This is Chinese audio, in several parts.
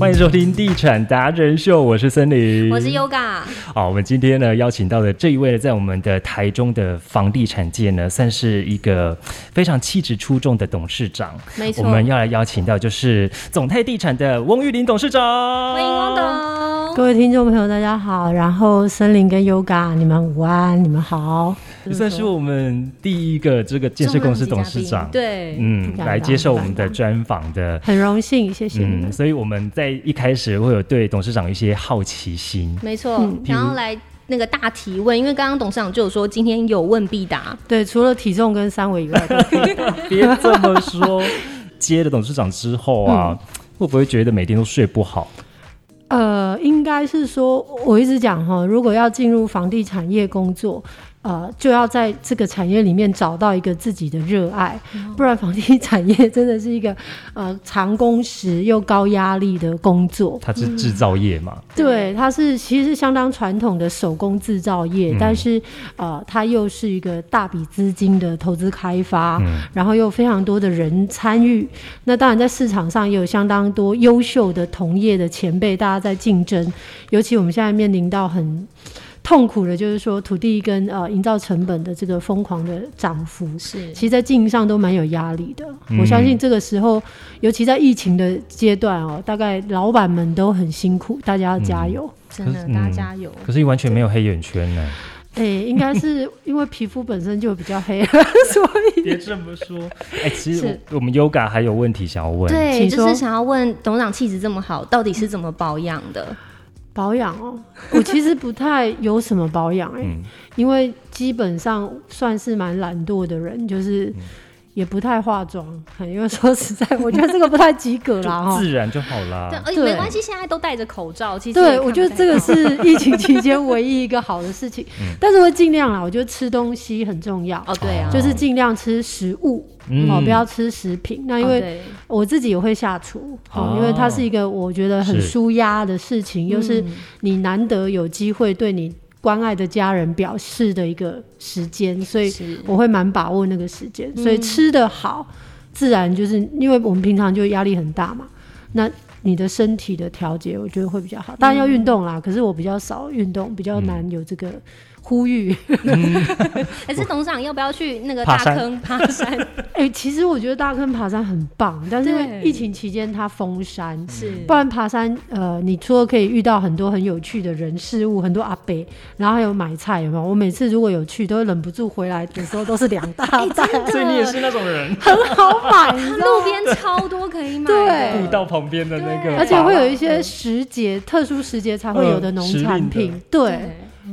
欢迎收听《地产达人秀》，我是森林，我是 Yoga。好，我们今天呢邀请到的这一位呢，在我们的台中的房地产界呢，算是一个非常气质出众的董事长。没错，我们要来邀请到就是总泰地产的翁玉林董事长。欢迎翁董，各位听众朋友，大家好。然后森林跟 Yoga，你们午安，你们好。也算是我们第一个这个建设公司董事长，对，嗯，来接受我们的专访的，很荣幸，谢谢。嗯，所以我们在一开始会有对董事长一些好奇心，没错，然后来那个大提问，因为刚刚董事长就有说今天有问必答，对，除了体重跟三围以外，别这么说。接了董事长之后啊，会不会觉得每天都睡不好？呃，应该是说，我一直讲哈，如果要进入房地产业工作。呃，就要在这个产业里面找到一个自己的热爱，不然房地产业真的是一个呃长工时又高压力的工作。它是制造业嘛？对，它是其实是相当传统的手工制造业，但是呃，它又是一个大笔资金的投资开发，然后又非常多的人参与。那当然在市场上也有相当多优秀的同业的前辈，大家在竞争。尤其我们现在面临到很。痛苦的，就是说土地跟呃营造成本的这个疯狂的涨幅，是，其实，在经营上都蛮有压力的。我相信这个时候，尤其在疫情的阶段哦，大概老板们都很辛苦，大家要加油，真的，大家加油。可是，完全没有黑眼圈呢。哎，应该是因为皮肤本身就比较黑，所以别这么说。哎，其实我们 Yoga 还有问题想要问，对，就是想要问董事长气质这么好，到底是怎么保养的？保养哦，我其实不太有什么保养哎，因为基本上算是蛮懒惰的人，就是也不太化妆。因为说实在，我觉得这个不太及格啦 哈，自然就好啦。对，而且没关系，现在都戴着口罩。其实对我觉得这个是 疫情期间唯一一个好的事情。但是会尽量啦，我觉得吃东西很重要哦。对啊，就是尽量吃食物。哦，不要吃食品。那因为我自己也会下厨，哦，因为它是一个我觉得很舒压的事情，又是你难得有机会对你关爱的家人表示的一个时间，所以我会蛮把握那个时间。所以吃的好，自然就是因为我们平常就压力很大嘛，那你的身体的调节，我觉得会比较好。当然要运动啦，可是我比较少运动，比较难有这个。呼吁，还是董事长要不要去那个大坑？爬山？哎，其实我觉得大坑爬山很棒，但是因为疫情期间它封山，是。不然爬山呃，你除了可以遇到很多很有趣的人事物，很多阿伯，然后还有买菜，有没有？我每次如果有去，都会忍不住回来的时候都是两大袋，所以你也是那种人，很好买，路边超多可以买，对，步道旁边的那个，而且会有一些时节，特殊时节才会有的农产品，对。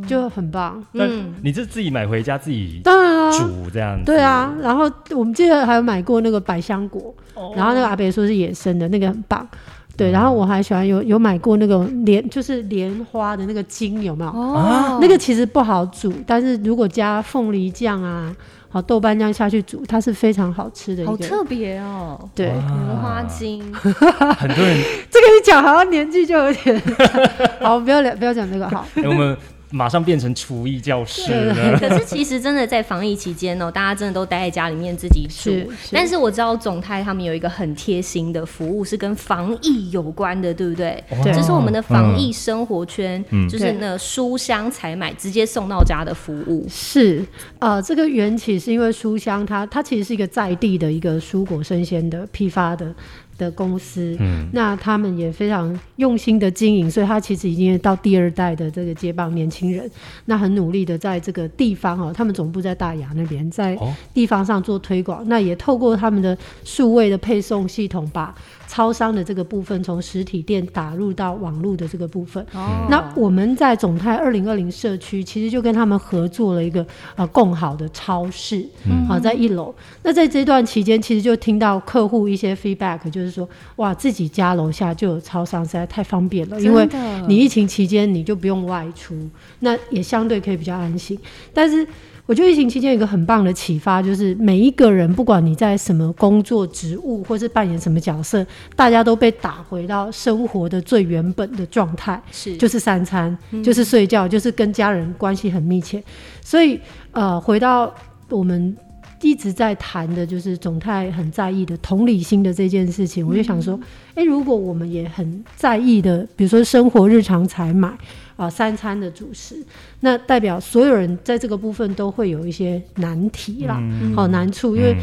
就很棒。嗯，你是自己买回家自己当然啊煮这样子。对啊，然后我们记得还有买过那个百香果，然后那个阿伯说是野生的，那个很棒。对，然后我还喜欢有有买过那个莲，就是莲花的那个茎，有没有？哦，那个其实不好煮，但是如果加凤梨酱啊，好豆瓣酱下去煮，它是非常好吃的。好特别哦。对，莲花精。很多人 这个一讲好像年纪就有点。好，不要聊，不要讲这个好。我们。马上变成厨艺教室了。可是其实真的在防疫期间哦，大家真的都待在家里面自己煮。但是我知道总泰他们有一个很贴心的服务，是跟防疫有关的，对不对？对。这是我们的防疫生活圈，就是那书香采买直接送到家的服务。是，呃，这个缘起是因为书香它它其实是一个在地的一个蔬果生鲜的批发的。的公司，嗯，那他们也非常用心的经营，所以他其实已经到第二代的这个接棒年轻人，那很努力的在这个地方哦，他们总部在大雅那边，在地方上做推广，那也透过他们的数位的配送系统把。超商的这个部分，从实体店打入到网络的这个部分，那我们在总泰二零二零社区，其实就跟他们合作了一个呃共好的超市，好在一楼。那在这段期间，其实就听到客户一些 feedback，就是说，哇，自己家楼下就有超商，实在太方便了，因为你疫情期间你就不用外出，那也相对可以比较安心，但是。我觉得疫情期间有一个很棒的启发，就是每一个人，不管你在什么工作职务，或是扮演什么角色，大家都被打回到生活的最原本的状态，是就是三餐，就是睡觉，就是跟家人关系很密切。所以，呃，回到我们一直在谈的就是总太很在意的同理心的这件事情，我就想说，哎，如果我们也很在意的，比如说生活日常采买啊，三餐的主食，那代表所有人在这个部分都会有一些难题啦，好难处，因为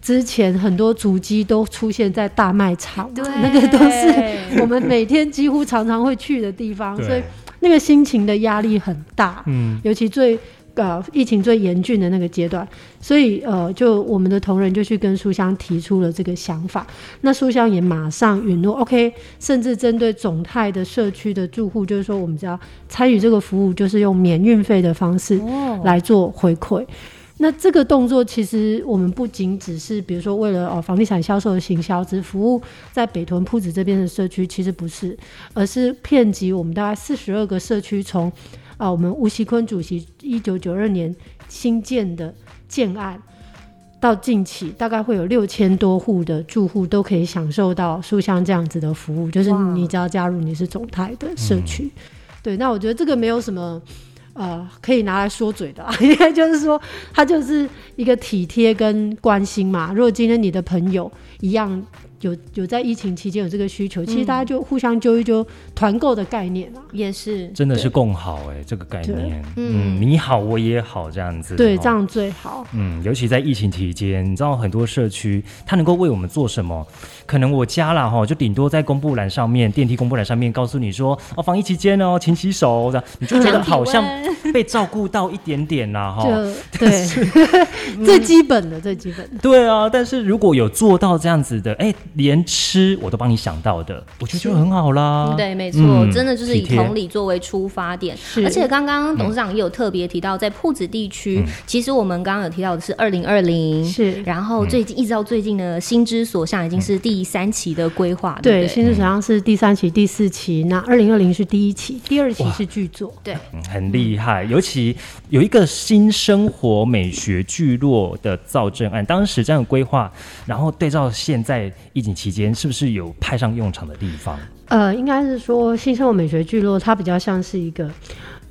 之前很多足迹都出现在大卖场，那个都是我们每天几乎常常会去的地方，所以那个心情的压力很大，嗯，尤其最。呃，疫情最严峻的那个阶段，所以呃，就我们的同仁就去跟书香提出了这个想法，那书香也马上允诺，OK，甚至针对总泰的社区的住户，就是说我们只要参与这个服务，就是用免运费的方式来做回馈。那这个动作其实我们不仅只是，比如说为了哦房地产销售的行销，只服务在北屯铺子这边的社区，其实不是，而是遍及我们大概四十二个社区从。啊，我们吴锡坤主席一九九二年新建的建案，到近期大概会有六千多户的住户都可以享受到书香这样子的服务，就是你只要加入你是总台的社区，对，那我觉得这个没有什么呃可以拿来说嘴的，因为就是说它就是一个体贴跟关心嘛。如果今天你的朋友一样。有有在疫情期间有这个需求，其实大家就互相揪一揪，团购的概念啊，也是真的是共好哎，这个概念，嗯，你好我也好这样子，对，这样最好。嗯，尤其在疫情期间，你知道很多社区它能够为我们做什么？可能我家啦哈，就顶多在公布栏上面、电梯公布栏上面告诉你说，哦，防疫期间哦，勤洗手的，你就觉得好像 被照顾到一点点啦哈。对，最基本的，最基本的。对啊，但是如果有做到这样子的，哎。连吃我都帮你想到的，我觉得就很好啦。对，没错，真的就是以同理作为出发点。而且刚刚董事长也有特别提到，在铺子地区，其实我们刚刚有提到的是二零二零，是。然后最近一直到最近呢，心之所向已经是第三期的规划。对，心之所向是第三期、第四期，那二零二零是第一期，第二期是剧作。对，很厉害。尤其有一个新生活美学聚落的造镇案，当时这样规划，然后对照现在。疫情期间是不是有派上用场的地方？呃，应该是说新生活美学聚落，它比较像是一个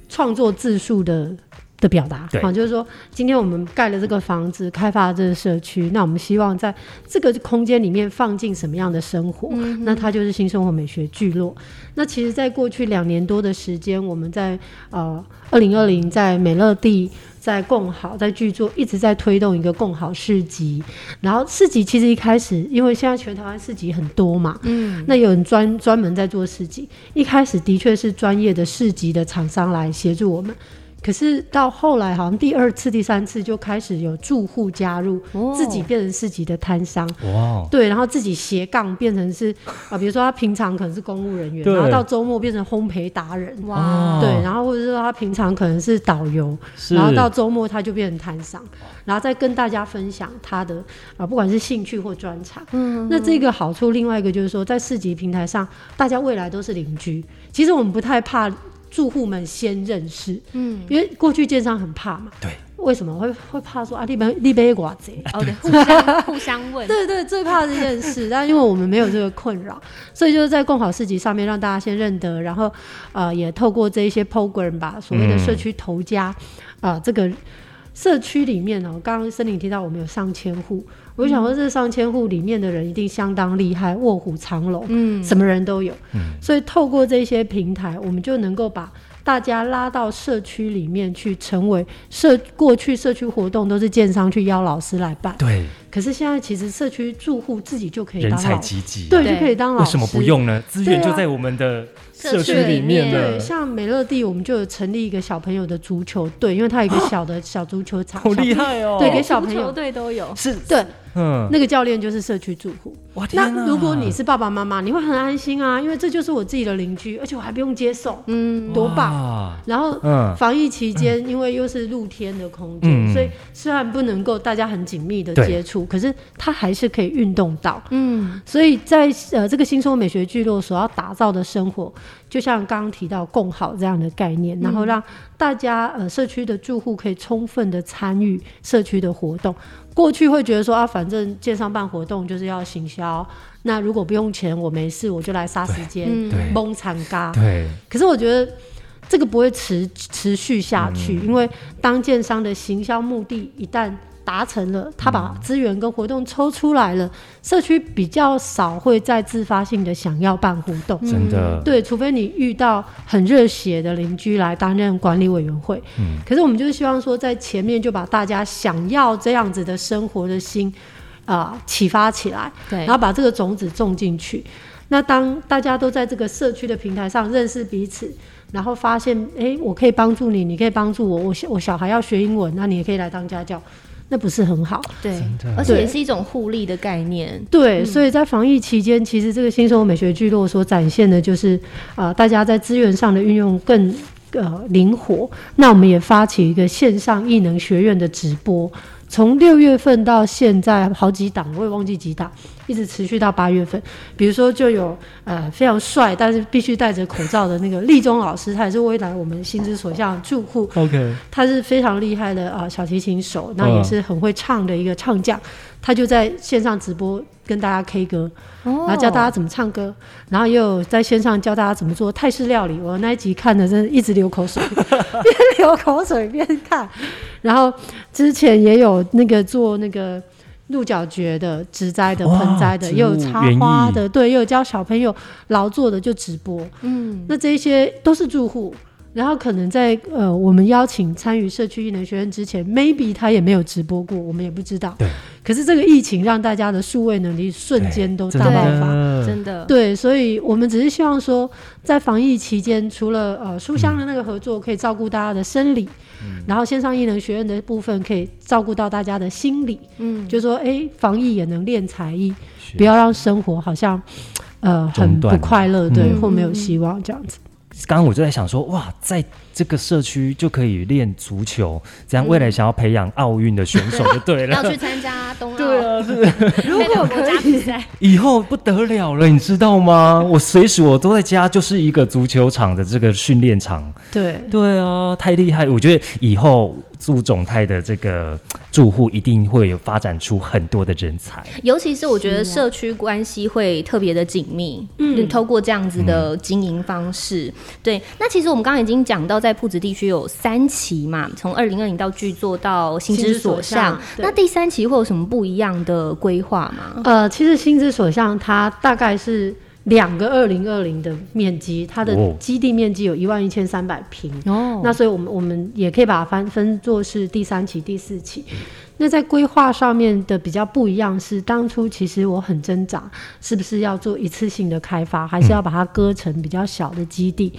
创作自述的的表达。对，就是说今天我们盖了这个房子，开发了这个社区，那我们希望在这个空间里面放进什么样的生活？那它就是新生活美学聚落。那其实，在过去两年多的时间，我们在呃二零二零在美乐地。在共好，在剧作一直在推动一个共好市集，然后市集其实一开始，因为现在全台湾市集很多嘛，嗯，那有人专专门在做市集，一开始的确是专业的市集的厂商来协助我们。可是到后来，好像第二次、第三次就开始有住户加入，自己变成市集的摊商。哇！对，然后自己斜杠变成是啊，比如说他平常可能是公务人员，然后到周末变成烘焙达人。哇！对，然后或者说他平常可能是导游，然后到周末他就变成摊商，然后再跟大家分享他的啊，不管是兴趣或专长。嗯。那这个好处，另外一个就是说，在市集平台上，大家未来都是邻居。其实我们不太怕。住户们先认识，嗯，因为过去建商很怕嘛，对，为什么会会怕说啊？立碑立碑寡贼，哦对，互相互相问，对 对，最怕这件事。但因为我们没有这个困扰，所以就是在共好市集上面让大家先认得，然后呃，也透过这一些 program 吧，所谓的社区头家啊，这个社区里面哦，刚刚森林提到我们有上千户。我想说，这上千户里面的人一定相当厉害，卧虎藏龙，嗯，什么人都有，嗯，所以透过这些平台，我们就能够把大家拉到社区里面去，成为社过去社区活动都是建商去邀老师来办，对。可是现在其实社区住户自己就可以人才济济，对，就可以当老师。为什么不用呢？资源就在我们的社区里面的。像美乐蒂，我们就有成立一个小朋友的足球队，因为它有一个小的小足球场，好厉害哦！对，给小朋友队都有，是对。嗯，那个教练就是社区住户。哇，那如果你是爸爸妈妈，你会很安心啊，因为这就是我自己的邻居，而且我还不用接送，嗯，多棒。然后，防疫期间，因为又是露天的空间，所以虽然不能够大家很紧密的接触，可是他还是可以运动到。嗯，所以在呃这个新生活美学聚落所要打造的生活，就像刚刚提到共好这样的概念，然后让大家呃社区的住户可以充分的参与社区的活动。过去会觉得说啊，反正建商办活动就是要行销，那如果不用钱，我没事，我就来杀时间，蒙惨嘎。对。可是我觉得这个不会持持续下去，因为当建商的行销目的一旦达成了，他把资源跟活动抽出来了，社区比较少会再自发性的想要办活动，真的，对，除非你遇到很热血的邻居来担任管理委员会，嗯，可是我们就是希望说，在前面就把大家想要这样子的生活的心啊启发起来，对，然后把这个种子种进去。那当大家都在这个社区的平台上认识彼此，然后发现，哎，我可以帮助你，你可以帮助我，我我小孩要学英文，那你也可以来当家教，那不是很好？对，而且也是一种互利的概念。对，所以在防疫期间，其实这个新生活美学聚落所展现的就是，啊，大家在资源上的运用更呃灵活。那我们也发起一个线上艺能学院的直播。从六月份到现在，好几档我也忘记几档，一直持续到八月份。比如说，就有呃非常帅，但是必须戴着口罩的那个立中老师，他也是未来我们心之所向住户。OK，他是非常厉害的啊小提琴手，那也是很会唱的一个唱将。他就在线上直播跟大家 K 歌，然后教大家怎么唱歌，然后也有在线上教大家怎么做泰式料理。我那一集看的真的一直流口水，边流口水边看。然后之前也有那个做那个鹿角蕨的植栽的盆栽的，也有插花的，对，也有教小朋友劳作的就直播。嗯，那这些都是住户。然后可能在呃，我们邀请参与社区艺能学院之前，maybe 他也没有直播过，我们也不知道。对。可是这个疫情让大家的数位能力瞬间都大爆发，真的。对，所以我们只是希望说，在防疫期间，除了呃书香的那个合作可以照顾大家的生理，然后线上艺能学院的部分可以照顾到大家的心理。嗯。就说哎，防疫也能练才艺，不要让生活好像呃很不快乐，对，或没有希望这样子。刚刚我就在想说，哇，在这个社区就可以练足球，这样未来想要培养奥运的选手就对了。要去参加冬奥，对啊，是。如果可以，以后不得了了，你知道吗？我随时我都在家，就是一个足球场的这个训练场。对，对啊，太厉害！我觉得以后。住总泰的这个住户一定会有发展出很多的人才，尤其是我觉得社区关系会特别的紧密。嗯，透过这样子的经营方式，对。那其实我们刚刚已经讲到，在铺子地区有三期嘛，从二零二零到巨作到心之所向。那第三期会有什么不一样的规划吗？呃，其实心之所向它大概是。两个二零二零的面积，它的基地面积有一万一千三百平。哦，那所以我们我们也可以把它分分作是第三期、第四期。那在规划上面的比较不一样是，当初其实我很挣扎，是不是要做一次性的开发，还是要把它割成比较小的基地？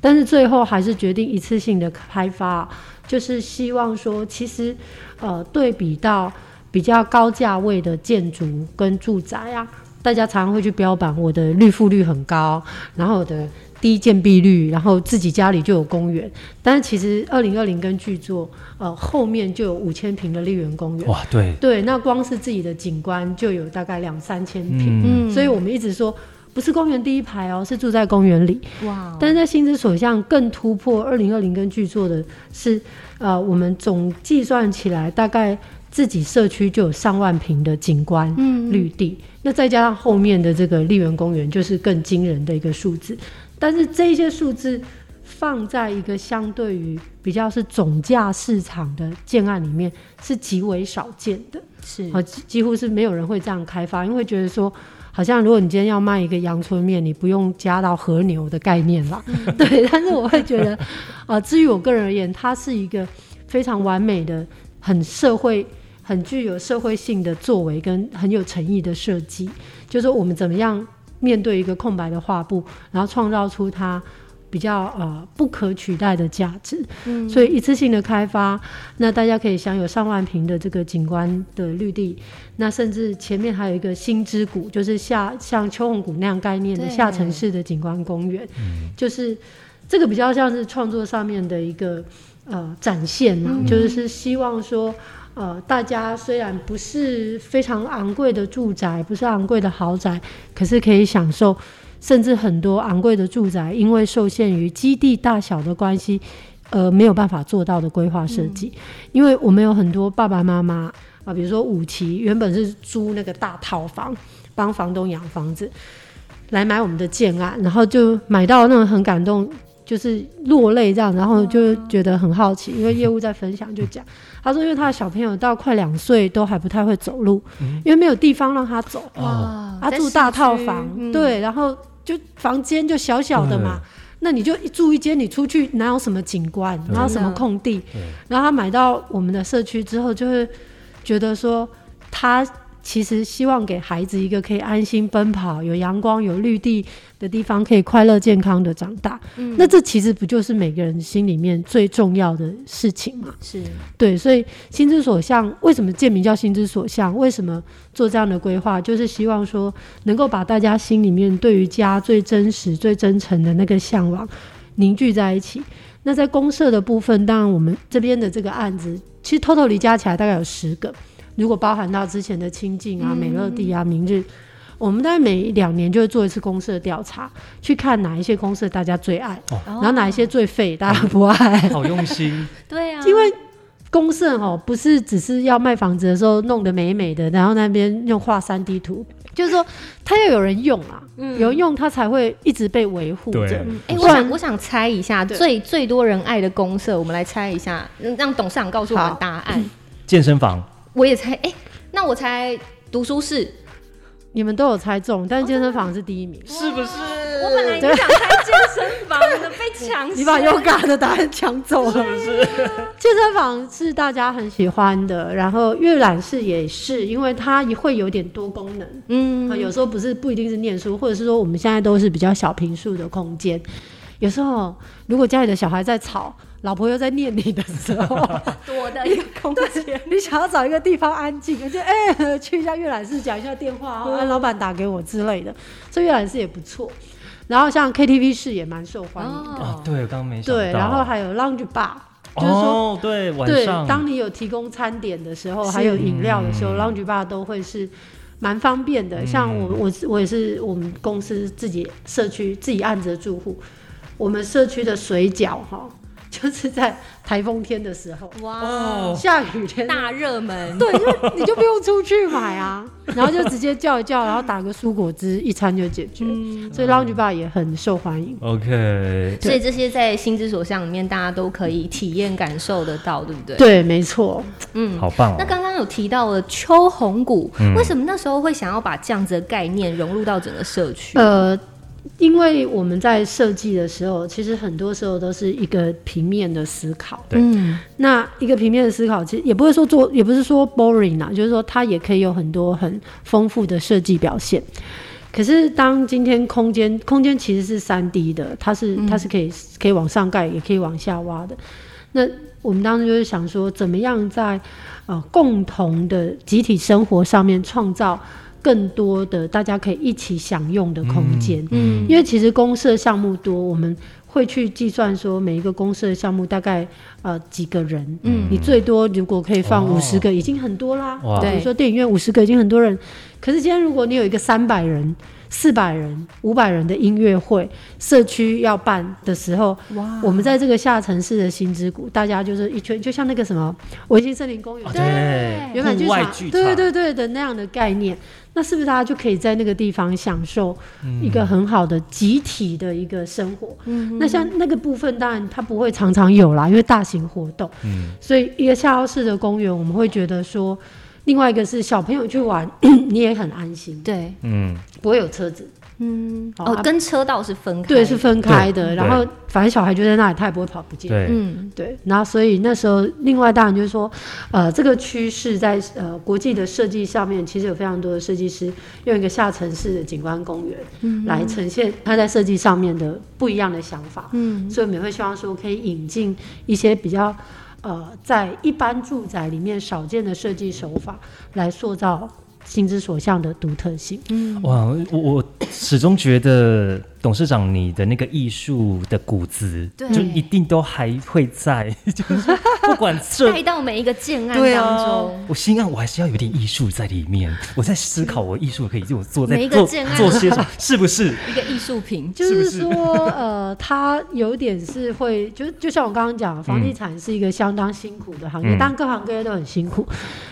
但是最后还是决定一次性的开发，就是希望说，其实呃对比到比较高价位的建筑跟住宅啊。大家常常会去标榜我的绿覆率很高，然后我的低建蔽率，然后自己家里就有公园。但是其实二零二零跟巨作，呃，后面就有五千平的丽园公园。哇，对对，那光是自己的景观就有大概两三千平。嗯，所以我们一直说不是公园第一排哦，是住在公园里。哇，但是在心之所向更突破二零二零跟巨作的是，呃，我们总计算起来大概。自己社区就有上万平的景观绿地，那再加上后面的这个丽园公园，就是更惊人的一个数字。但是这些数字放在一个相对于比较是总价市场的建案里面，是极为少见的，是啊，几乎是没有人会这样开发，因为觉得说，好像如果你今天要卖一个阳春面，你不用加到和牛的概念啦，对。但是我会觉得，啊，至于我个人而言，它是一个非常完美的、很社会。很具有社会性的作为跟很有诚意的设计，就是我们怎么样面对一个空白的画布，然后创造出它比较呃不可取代的价值。嗯，所以一次性的开发，那大家可以享有上万平的这个景观的绿地，那甚至前面还有一个新之谷，就是下像秋红谷那样概念的下城市的景观公园，就是这个比较像是创作上面的一个呃展现嘛，就是是希望说。呃，大家虽然不是非常昂贵的住宅，不是昂贵的豪宅，可是可以享受，甚至很多昂贵的住宅，因为受限于基地大小的关系，呃，没有办法做到的规划设计。因为我们有很多爸爸妈妈啊，比如说五期原本是租那个大套房，帮房东养房子，来买我们的建案，然后就买到那种很感动。就是落泪这样，然后就觉得很好奇，因为业务在分享就讲，他说因为他的小朋友到快两岁都还不太会走路，因为没有地方让他走，哇，他住大套房，对，然后就房间就小小的嘛，那你就住一间，你出去哪有什么景观，哪有什么空地，然后他买到我们的社区之后，就会觉得说他。其实希望给孩子一个可以安心奔跑、有阳光、有绿地的地方，可以快乐健康的长大。嗯，那这其实不就是每个人心里面最重要的事情吗？是对，所以心之所向，为什么建名叫心之所向？为什么做这样的规划？就是希望说，能够把大家心里面对于家最真实、最真诚的那个向往凝聚在一起。那在公社的部分，当然我们这边的这个案子，其实偷偷离加起来大概有十个。如果包含到之前的清境啊、美乐地啊、明日，我们大概每两年就会做一次公社调查，去看哪一些公社大家最爱，然后哪一些最废，大家不爱。好用心。对啊，因为公社哦，不是只是要卖房子的时候弄得美美的，然后那边用画三 D 图，就是说它要有人用啊，有人用它才会一直被维护着。哎，我想我想猜一下，最最多人爱的公社，我们来猜一下，让董事长告诉我们答案。健身房。我也猜，哎，那我猜读书室，你们都有猜中，但是健身房是第一名，是不是？我本来就想猜健身房的，被抢，你把 Yoga 的答案抢走了，是不是？健身房是大家很喜欢的，然后阅览室也是，因为它会有点多功能，嗯，有时候不是不一定是念书，或者是说我们现在都是比较小平数的空间，有时候如果家里的小孩在吵。老婆又在念你的时候，躲的一个空间，你想要找一个地方安静，就哎去一下阅览室讲一下电话，让老板打给我之类的，这阅览室也不错。然后像 KTV 室也蛮受欢迎哦，对，刚刚没对，然后还有 Lounge Bar，就是说对晚上，当你有提供餐点的时候，还有饮料的时候，Lounge Bar 都会是蛮方便的。像我我我也是我们公司自己社区自己按着住户，我们社区的水饺哈。就是在台风天的时候，哇，下雨天大热门，对，就你就不用出去买啊，然后就直接叫一叫，然后打个蔬果汁，一餐就解决。所以 Lounge Bar 也很受欢迎。OK，所以这些在心之所向里面，大家都可以体验感受得到，对不对？对，没错。嗯，好棒。那刚刚有提到了秋红谷，为什么那时候会想要把这样子的概念融入到整个社区？呃。因为我们在设计的时候，其实很多时候都是一个平面的思考。嗯，那一个平面的思考，其实也不会说做，也不是说 boring 啊，就是说它也可以有很多很丰富的设计表现。可是当今天空间，空间其实是三 D 的，它是它是可以可以往上盖，也可以往下挖的。那我们当时就是想说，怎么样在呃共同的集体生活上面创造。更多的大家可以一起享用的空间，嗯，因为其实公社项目多，我们会去计算说每一个公社项目大概呃几个人，嗯，你最多如果可以放五十个，已经很多啦。比如说电影院五十个已经很多人，可是今天如果你有一个三百人。四百人、五百人的音乐会，社区要办的时候，哇！我们在这个下城市的新之谷，大家就是一圈，就像那个什么维新森林公园，对，原本剧场，对对对的那样的概念，那是不是大家就可以在那个地方享受一个很好的集体的一个生活？嗯，那像那个部分，当然它不会常常有啦，因为大型活动，嗯，所以一个下凹式的公园，我们会觉得说。另外一个是小朋友去玩，你也很安心。对，嗯，不会有车子。嗯，哦，跟车道是分开，对，是分开的。然后反正小孩就在那里，他也不会跑不见。对，嗯，对。然后所以那时候，另外当然就是说，呃，这个趋势在呃国际的设计上面，其实有非常多的设计师用一个下沉式的景观公园来呈现他在设计上面的不一样的想法。嗯，所以我们也会希望说，可以引进一些比较。呃，在一般住宅里面少见的设计手法来塑造心之所向的独特性。嗯，哇，我我始终觉得。董事长，你的那个艺术的骨子，就一定都还会在，就是不管带到每一个建案当中。我心案我还是要有点艺术在里面。我在思考，我艺术可以就做在做做些什么，是不是一个艺术品？就是说，呃，它有点是会，就就像我刚刚讲，房地产是一个相当辛苦的行业，当然各行各业都很辛苦，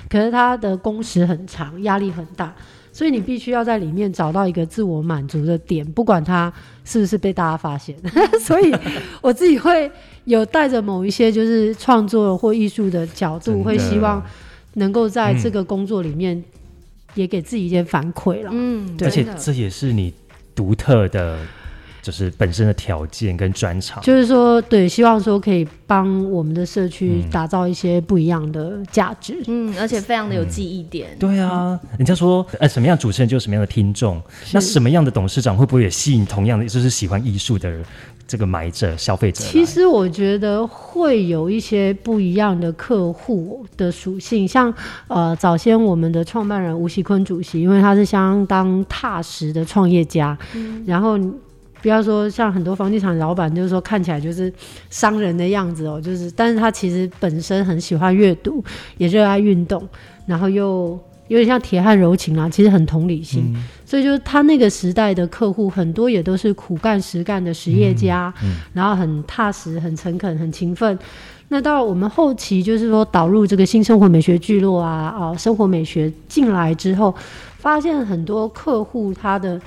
可是它的工时很长，压力很大。所以你必须要在里面找到一个自我满足的点，不管它是不是被大家发现。所以我自己会有带着某一些就是创作或艺术的角度，会希望能够在这个工作里面也给自己一些反馈了。嗯，而且这也是你独特的。就是本身的条件跟专长，就是说，对，希望说可以帮我们的社区打造一些不一样的价值，嗯，而且非常的有记忆点。对啊，人家说，呃，什么样主持人就有什么样的听众，那什么样的董事长会不会也吸引同样的就是喜欢艺术的这个买者、消费者？其实我觉得会有一些不一样的客户的属性，像呃，早先我们的创办人吴锡坤主席，因为他是相当踏实的创业家，嗯然后。不要说像很多房地产老板，就是说看起来就是商人的样子哦，就是，但是他其实本身很喜欢阅读，也热爱运动，然后又有点像铁汉柔情啊，其实很同理心，所以就是他那个时代的客户很多也都是苦干实干的实业家，然后很踏实、很诚恳、很勤奋。那到我们后期就是说导入这个新生活美学聚落啊，啊，生活美学进来之后，发现很多客户他的。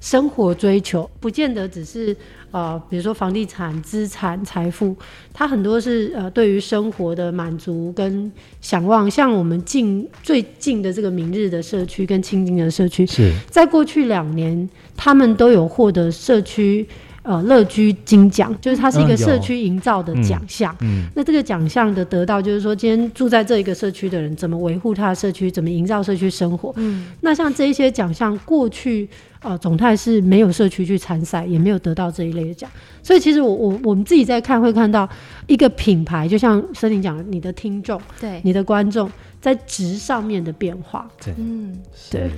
生活追求不见得只是呃，比如说房地产、资产、财富，它很多是呃，对于生活的满足跟想望。像我们近最近的这个明日的社区跟清近的社区，是在过去两年，他们都有获得社区。呃，乐居金奖就是它是一个社区营造的奖项。嗯，那这个奖项的得到，就是说今天住在这一个社区的人怎么维护他的社区，怎么营造社区生活。嗯，那像这一些奖项，过去呃总泰是没有社区去参赛，也没有得到这一类的奖。所以其实我我我们自己在看，会看到一个品牌，就像森林讲，你的听众，对，你的观众在值上面的变化。对，嗯，对，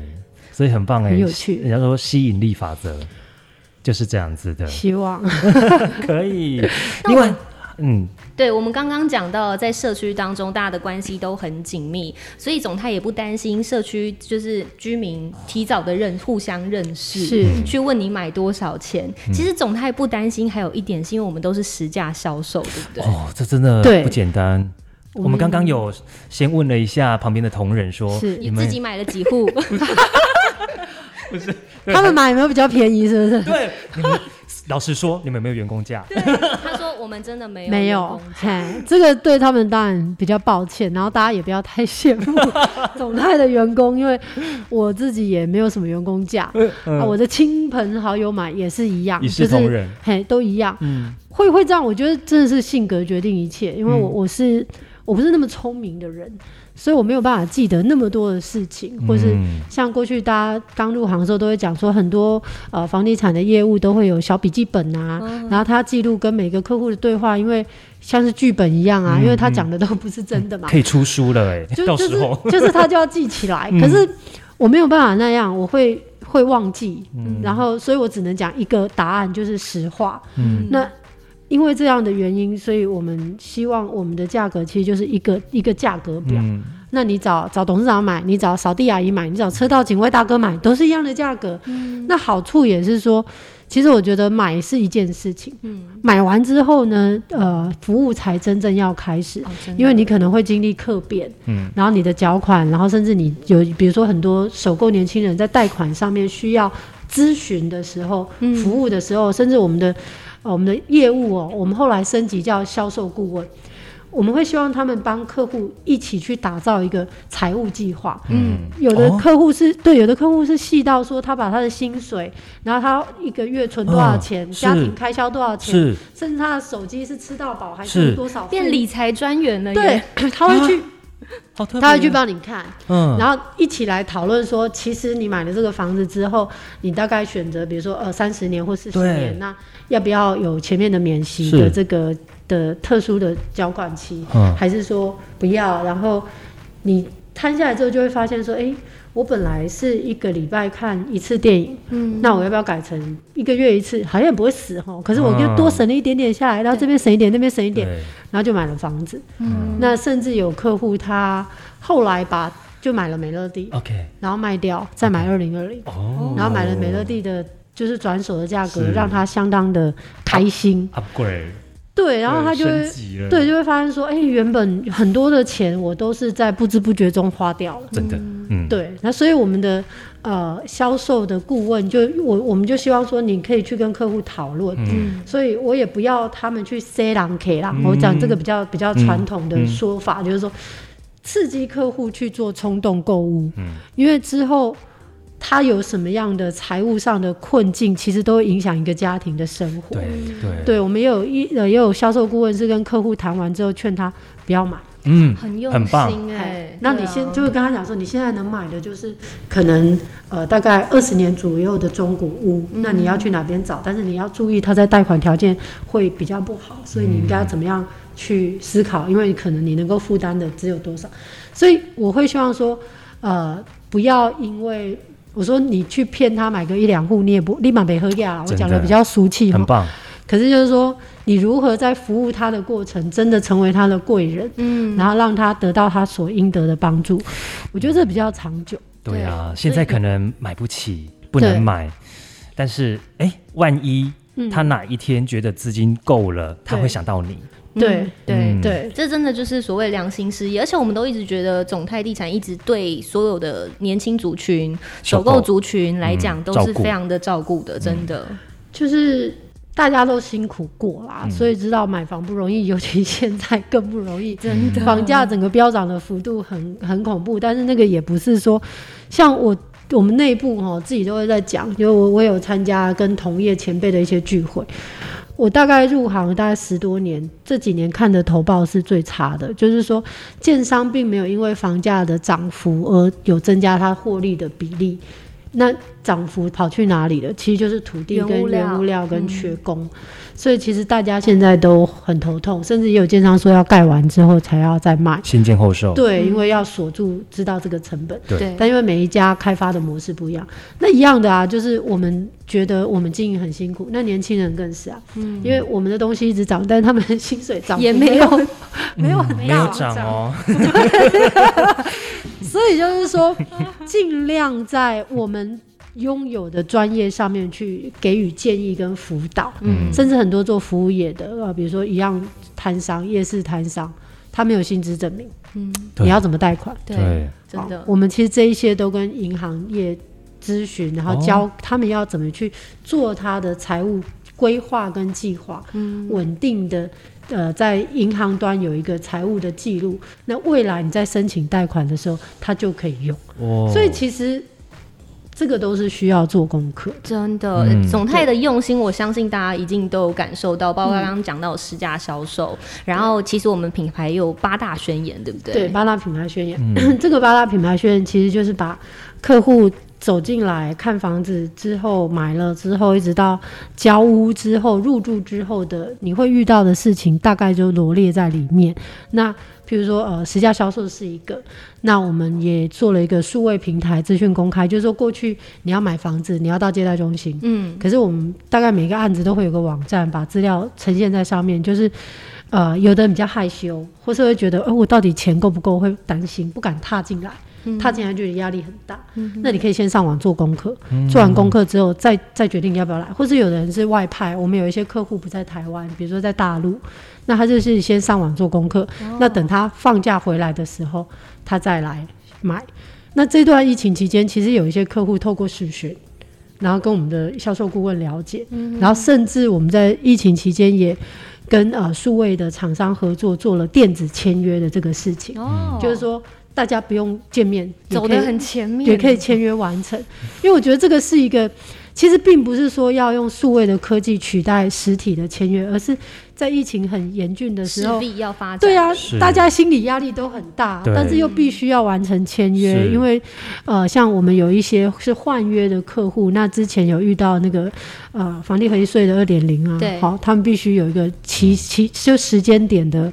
所以很棒哎，很有趣。人家说吸引力法则。就是这样子的，希望 可以。因为，嗯，对我们刚刚讲到，在社区当中，大家的关系都很紧密，所以总他也不担心社区就是居民提早的认互相认识，是去问你买多少钱。其实总他也不担心，还有一点是因为我们都是实价销售，对不对？哦，这真的不简单。我们刚刚有先问了一下旁边的同仁，说你自己买了几户？不是，他们买有没有比较便宜？是不是？对，老实说，你们有没有员工价？他说我们真的没有，没有。这个对他们当然比较抱歉，然后大家也不要太羡慕 总泰的员工，因为我自己也没有什么员工价。啊，我的亲朋好友买也是一样，一视同仁，嘿，都一样。嗯，会会这样，我觉得真的是性格决定一切，因为我我是我不是那么聪明的人。所以我没有办法记得那么多的事情，或是像过去大家刚入行的时候都会讲说，很多呃房地产的业务都会有小笔记本啊，然后他记录跟每个客户的对话，因为像是剧本一样啊，因为他讲的都不是真的嘛，可以出书了哎，到时候。就是他就要记起来，可是我没有办法那样，我会会忘记，然后所以我只能讲一个答案，就是实话。嗯，那。因为这样的原因，所以我们希望我们的价格其实就是一个一个价格表。那你找找董事长买，你找扫地阿姨买，你找车道警卫大哥买，都是一样的价格。那好处也是说，其实我觉得买是一件事情。嗯，买完之后呢，呃，服务才真正要开始。因为你可能会经历客变，嗯，然后你的缴款，然后甚至你有，比如说很多首购年轻人在贷款上面需要咨询的时候，服务的时候，甚至我们的。哦，我们的业务哦，我们后来升级叫销售顾问，我们会希望他们帮客户一起去打造一个财务计划。嗯，有的客户是对，有的客户是细到说他把他的薪水，然后他一个月存多少钱，家庭开销多少钱，甚至他的手机是吃到饱还是。多少，变理财专员了。对，他会去。他会去帮你看，嗯，然后一起来讨论说，其实你买了这个房子之后，你大概选择，比如说呃三十年或四十年，那要不要有前面的免息的这个的特殊的交款期，还是说不要？然后你摊下来之后，就会发现说，哎。我本来是一个礼拜看一次电影，嗯，那我要不要改成一个月一次？好像也不会死哈。可是我就多省了一点点下来，然后这边省一点，那边省一点，然后就买了房子。嗯，那甚至有客户他后来把就买了美乐蒂，OK，然后卖掉，再买二零二零，哦，然后买了美乐蒂的，就是转手的价格，让他相当的开心。Upgrade。对，然后他就会对就会发现说，哎，原本很多的钱我都是在不知不觉中花掉了，真的，嗯，对，那所以我们的呃销售的顾问就我我们就希望说，你可以去跟客户讨论，嗯，所以我也不要他们去塞狼 K 啦，我讲这个比较比较传统的说法，就是说刺激客户去做冲动购物，嗯，因为之后。他有什么样的财务上的困境，其实都会影响一个家庭的生活。对对，对我们也有一呃也有销售顾问是跟客户谈完之后劝他不要买。嗯，很用心哎。那你先就会跟他讲说，你现在能买的就是可能呃大概二十年左右的中古屋，那你要去哪边找？但是你要注意，他在贷款条件会比较不好，所以你应该怎么样去思考？因为可能你能够负担的只有多少。所以我会希望说，呃，不要因为。我说你去骗他买个一两户，你也不立马没喝呀。我讲的比较俗气，很棒。可是就是说，你如何在服务他的过程，真的成为他的贵人，嗯，然后让他得到他所应得的帮助，我觉得这比较长久。对啊，现在可能买不起，不能买，但是哎，万一他哪一天觉得资金够了，他会想到你。对对对，这真的就是所谓良心事业，而且我们都一直觉得总泰地产一直对所有的年轻族群、首购族群来讲都是非常的照顾的，真的就是大家都辛苦过啦，所以知道买房不容易，尤其现在更不容易，真的。房价整个飙涨的幅度很很恐怖，但是那个也不是说像我我们内部哈自己都会在讲，因为我我有参加跟同业前辈的一些聚会。我大概入行大概十多年，这几年看的投报是最差的，就是说，建商并没有因为房价的涨幅而有增加它获利的比例。那涨幅跑去哪里了？其实就是土地跟原物料跟缺工，所以其实大家现在都很头痛，甚至也有建商说要盖完之后才要再卖，先建后售。对，因为要锁住，知道这个成本。对。但因为每一家开发的模式不一样，那一样的啊，就是我们觉得我们经营很辛苦，那年轻人更是啊，嗯，因为我们的东西一直涨，但是他们薪水涨也没有，没有很大涨哦。所以就是说，尽量在我们拥有的专业上面去给予建议跟辅导。嗯，甚至很多做服务业的，呃，比如说一样摊商、夜市摊商，他没有薪资证明。嗯，你要怎么贷款？对，真的。我们其实这一些都跟银行业咨询，然后教他们要怎么去做他的财务规划跟计划，嗯，稳定的。呃，在银行端有一个财务的记录，那未来你在申请贷款的时候，它就可以用。哦，所以其实这个都是需要做功课。真的，总泰的用心，我相信大家一定都有感受到。包括刚刚讲到实价销售，然后其实我们品牌有八大宣言，对不对？对，八大品牌宣言。这个八大品牌宣言其实就是把客户。走进来看房子之后，买了之后，一直到交屋之后、入住之后的，你会遇到的事情，大概就罗列在里面。那譬如说，呃，实价销售是一个，那我们也做了一个数位平台资讯公开，就是说过去你要买房子，你要到接待中心，嗯，可是我们大概每个案子都会有个网站，把资料呈现在上面，就是呃，有的人比较害羞，或是会觉得，呃，我到底钱够不够，会担心，不敢踏进来。他竟然觉得压力很大，那你可以先上网做功课，做完功课之后再再决定要不要来，或是有的人是外派，我们有一些客户不在台湾，比如说在大陆，那他就是先上网做功课，那等他放假回来的时候，他再来买。那这段疫情期间，其实有一些客户透过视讯，然后跟我们的销售顾问了解，然后甚至我们在疫情期间也跟呃数位的厂商合作，做了电子签约的这个事情，就是说。大家不用见面，走得很前面，也可以签约完成。因为我觉得这个是一个，其实并不是说要用数位的科技取代实体的签约，而是在疫情很严峻的时候，要发展。对啊，大家心理压力都很大，但是又必须要完成签约，因为呃，像我们有一些是换约的客户，那之前有遇到那个呃房地合一税的二点零啊，好，他们必须有一个期期就时间点的。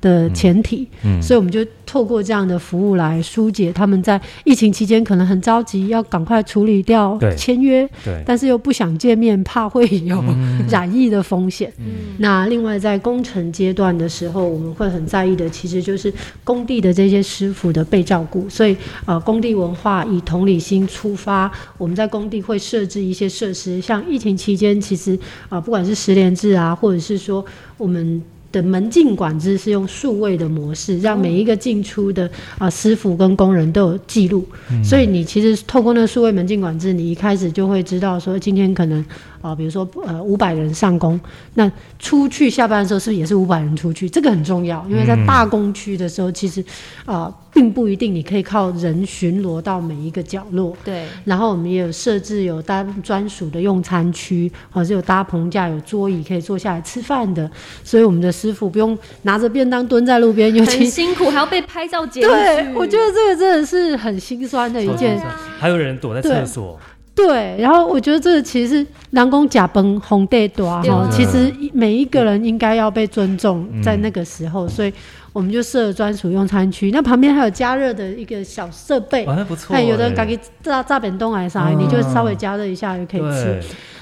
的前提，嗯，所以我们就透过这样的服务来疏解他们在疫情期间可能很着急，要赶快处理掉签约，对，但是又不想见面，怕会有染疫的风险。嗯，那另外在工程阶段的时候，我们会很在意的，其实就是工地的这些师傅的被照顾。所以，呃，工地文化以同理心出发，我们在工地会设置一些设施，像疫情期间，其实啊，不管是十连制啊，或者是说我们。的门禁管制是用数位的模式，让每一个进出的啊师傅跟工人都有记录，所以你其实透过那个数位门禁管制，你一开始就会知道说今天可能。啊，比如说呃五百人上工，那出去下班的时候是不是也是五百人出去？这个很重要，因为在大工区的时候，其实啊并不一定你可以靠人巡逻到每一个角落。对。然后我们也有设置有单专属的用餐区，或者有搭棚架、有桌椅可以坐下来吃饭的，所以我们的师傅不用拿着便当蹲在路边，尤其辛苦，还要被拍照 截对，我觉得这个真的是很心酸的一件。还有人躲在厕所。对，然后我觉得这其实是南宫甲崩红地多哈，其实每一个人应该要被尊重，在那个时候，所以我们就设了专属用餐区，那旁边还有加热的一个小设备，那不错。还有的人赶紧炸炸扁东来啥，你就稍微加热一下就可以吃。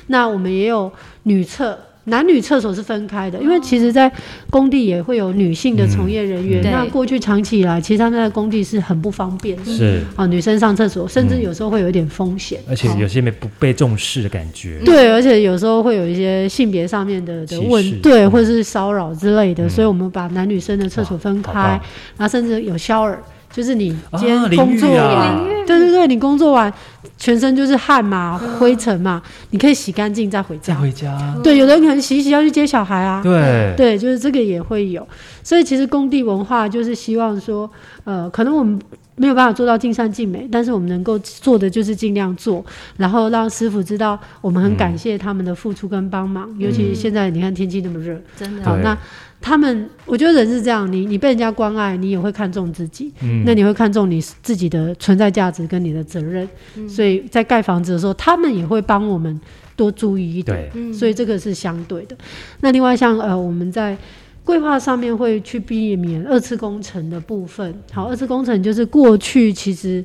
那我们也有女厕。男女厕所是分开的，因为其实，在工地也会有女性的从业人员。那过去长期以来，其实他们在工地是很不方便。是啊，女生上厕所，甚至有时候会有一点风险，而且有些没不被重视的感觉。对，而且有时候会有一些性别上面的的问，对，或者是骚扰之类的。所以我们把男女生的厕所分开，然后甚至有消耳。就是你今天工作，对对对，你工作完全身就是汗嘛、灰尘嘛，你可以洗干净再回家。回家。对，有的人可能洗一洗要去接小孩啊。对对，就是这个也会有。所以其实工地文化就是希望说，呃，可能我们没有办法做到尽善尽美，但是我们能够做的就是尽量做，然后让师傅知道我们很感谢他们的付出跟帮忙。尤其是现在你看天气那么热，真的。好那。他们，我觉得人是这样，你你被人家关爱，你也会看重自己，那你会看重你自己的存在价值跟你的责任，所以在盖房子的时候，他们也会帮我们多注意一点，所以这个是相对的。那另外像呃，我们在规划上面会去避免二次工程的部分。好，二次工程就是过去其实。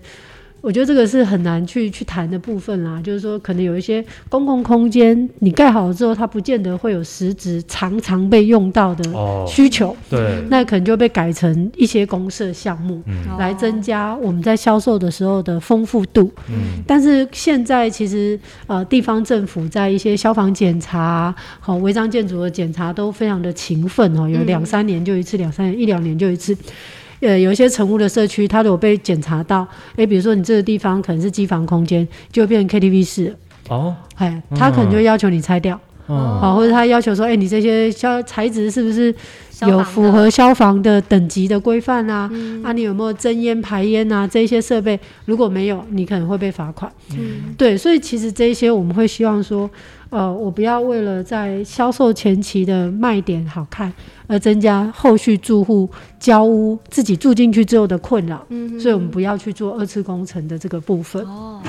我觉得这个是很难去去谈的部分啦，就是说可能有一些公共空间，你盖好了之后，它不见得会有实质常常被用到的需求，对，那可能就被改成一些公社项目，来增加我们在销售的时候的丰富度。嗯，但是现在其实呃地方政府在一些消防检查和违章建筑的检查都非常的勤奋哦，有两三年就一次，两三年一两年就一次。呃，有一些成屋的社区，它如果被检查到，哎，比如说你这个地方可能是机房空间，就变成 KTV 室哦，哎，他可能就要求你拆掉，哦，或者他要求说，哎，你这些消材质是不是有符合消防的等级的规范啊？啊，你有没有增烟排烟啊？这些设备如果没有，你可能会被罚款。嗯，对，所以其实这些我们会希望说。呃，我不要为了在销售前期的卖点好看，而增加后续住户交屋自己住进去之后的困扰。嗯，所以我们不要去做二次工程的这个部分。哦。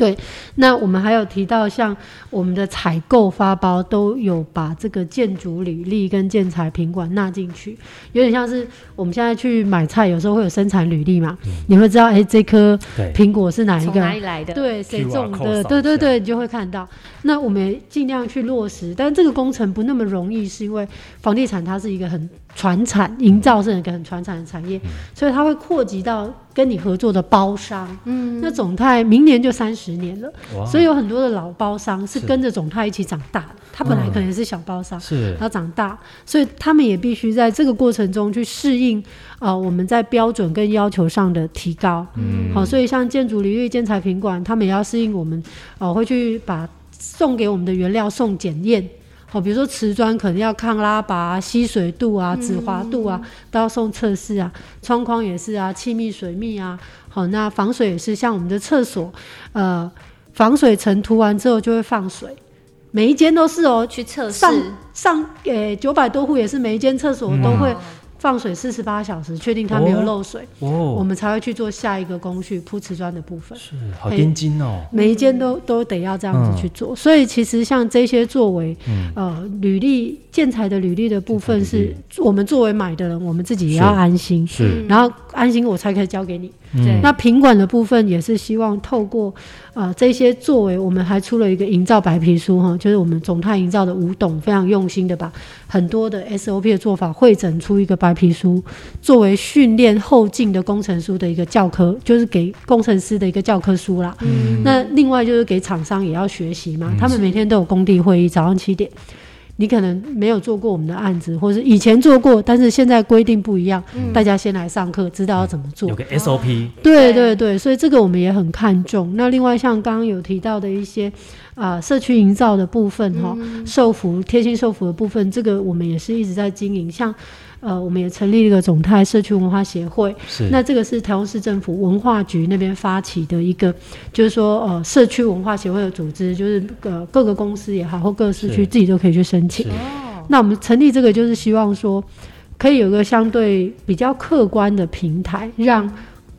对，那我们还有提到，像我们的采购发包都有把这个建筑履历跟建材品管纳进去，有点像是我们现在去买菜，有时候会有生产履历嘛，你会知道，哎，这颗苹果是哪一个？哪里来的？对，谁种的？对对对，你就会看到。那我们尽量去落实，但这个工程不那么容易，是因为房地产它是一个很。传产营造是一个很传产的产业，所以它会扩及到跟你合作的包商。嗯，那总泰明年就三十年了，所以有很多的老包商是跟着总泰一起长大的。他本来可能是小包商，是，然后长大，所以他们也必须在这个过程中去适应啊，我们在标准跟要求上的提高。嗯，好，所以像建筑领域建材品管，他们也要适应我们，哦，会去把送给我们的原料送检验。好，比如说瓷砖可能要抗拉拔、吸水度啊、止滑度啊，都要送测试啊。窗框也是啊，气密、水密啊。好，那防水也是，像我们的厕所，呃，防水层涂完之后就会放水，每一间都是哦。去测试上上，呃，九百多户也是每一间厕所都会放水四十八小时，确定它没有漏水，哦，我们才会去做下一个工序铺瓷砖的部分。是好钉金哦，每一间都都得要这样子去做，所以其实像这些作为，呃，履历建材的履历的部分，是我们作为买的人，我们自己也要安心，是，然后安心我才可以交给你。对那品管的部分也是希望透过呃这些作为，我们还出了一个营造白皮书哈，就是我们总泰营造的吴董非常用心的把很多的 SOP 的做法汇整出一个白皮书，作为训练后进的工程书的一个教科，就是给工程师的一个教科书啦。嗯那另外就是给厂商也要学习嘛，他们每天都有工地会议，早上七点。你可能没有做过我们的案子，或是以前做过，但是现在规定不一样，大家先来上课，知道要怎么做有。个 SOP，对对对，所以这个我们也很看重。那另外像刚刚有提到的一些啊、社区营造的部分哈、受服贴心受服的部分，这个我们也是一直在经营。像呃，我们也成立了一个总泰社区文化协会，是。那这个是台湾市政府文化局那边发起的一个，就是说呃社区文化协会的组织，就是呃各个公司也好或各个市区自己都可以去申请。是。那我们成立这个就是希望说，可以有个相对比较客观的平台，让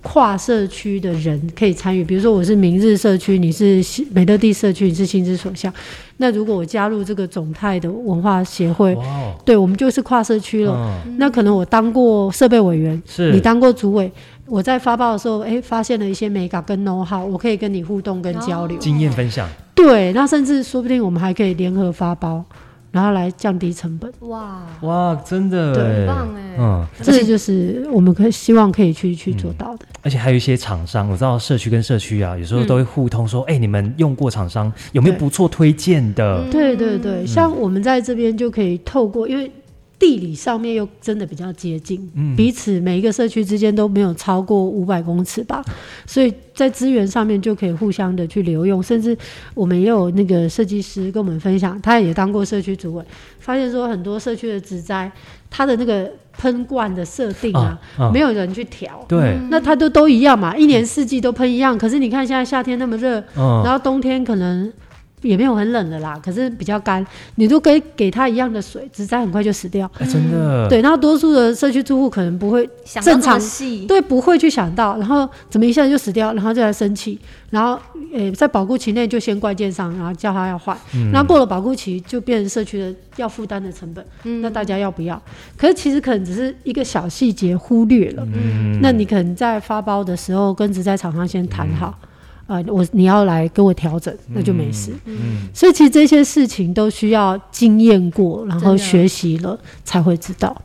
跨社区的人可以参与。比如说我是明日社区，你是新美乐地社区，你是心之所向。那如果我加入这个总泰的文化协会，对我们就是跨社区了。嗯，那可能我当过设备委员，是你当过主委，我在发包的时候，哎，发现了一些美感跟 know how，我可以跟你互动跟交流。经验分享，对，那甚至说不定我们还可以联合发包，然后来降低成本。哇，哇，真的。很棒哎嗯，这个就是我们可以希望可以去去做到的。而且还有一些厂商，我知道社区跟社区啊，有时候都会互通说，哎、你们用过厂商有没有不错推荐的？对对对，像我们在这边就可以透过，因为地理上面又真的比较接近，嗯彼此每一个社区之间都没有超过五百公尺吧，所以在资源上面就可以互相的去留用，甚至我们也有那个设计师跟我们分享，他也当过社区主委，发现说很多社区的植栽，它的那个喷灌的设定啊，啊没有人去调。对，那它都都一样嘛，一年四季都喷一样。可是你看现在夏天那么热，嗯，然后冬天可能也没有很冷的啦，可是比较干，你都给给它一样的水，植栽很快就死掉。哎真的，对，然后多数的社区住户可能不会，正常细，对，不会去想到，然后怎么一下子就死掉，然后就来生气，然后诶、在保护期内就先怪建商，然后叫他要换，嗯。然后过了保护期就变成社区的要负担的成本，那大家要不要？可是其实可能只是一个小细节忽略了，嗯。那你可能在发包的时候跟植栽厂商先谈好。呃，我你要来给我调整，那就没事。嗯，所以其实这些事情都需要经验过，然后学习了才会知道。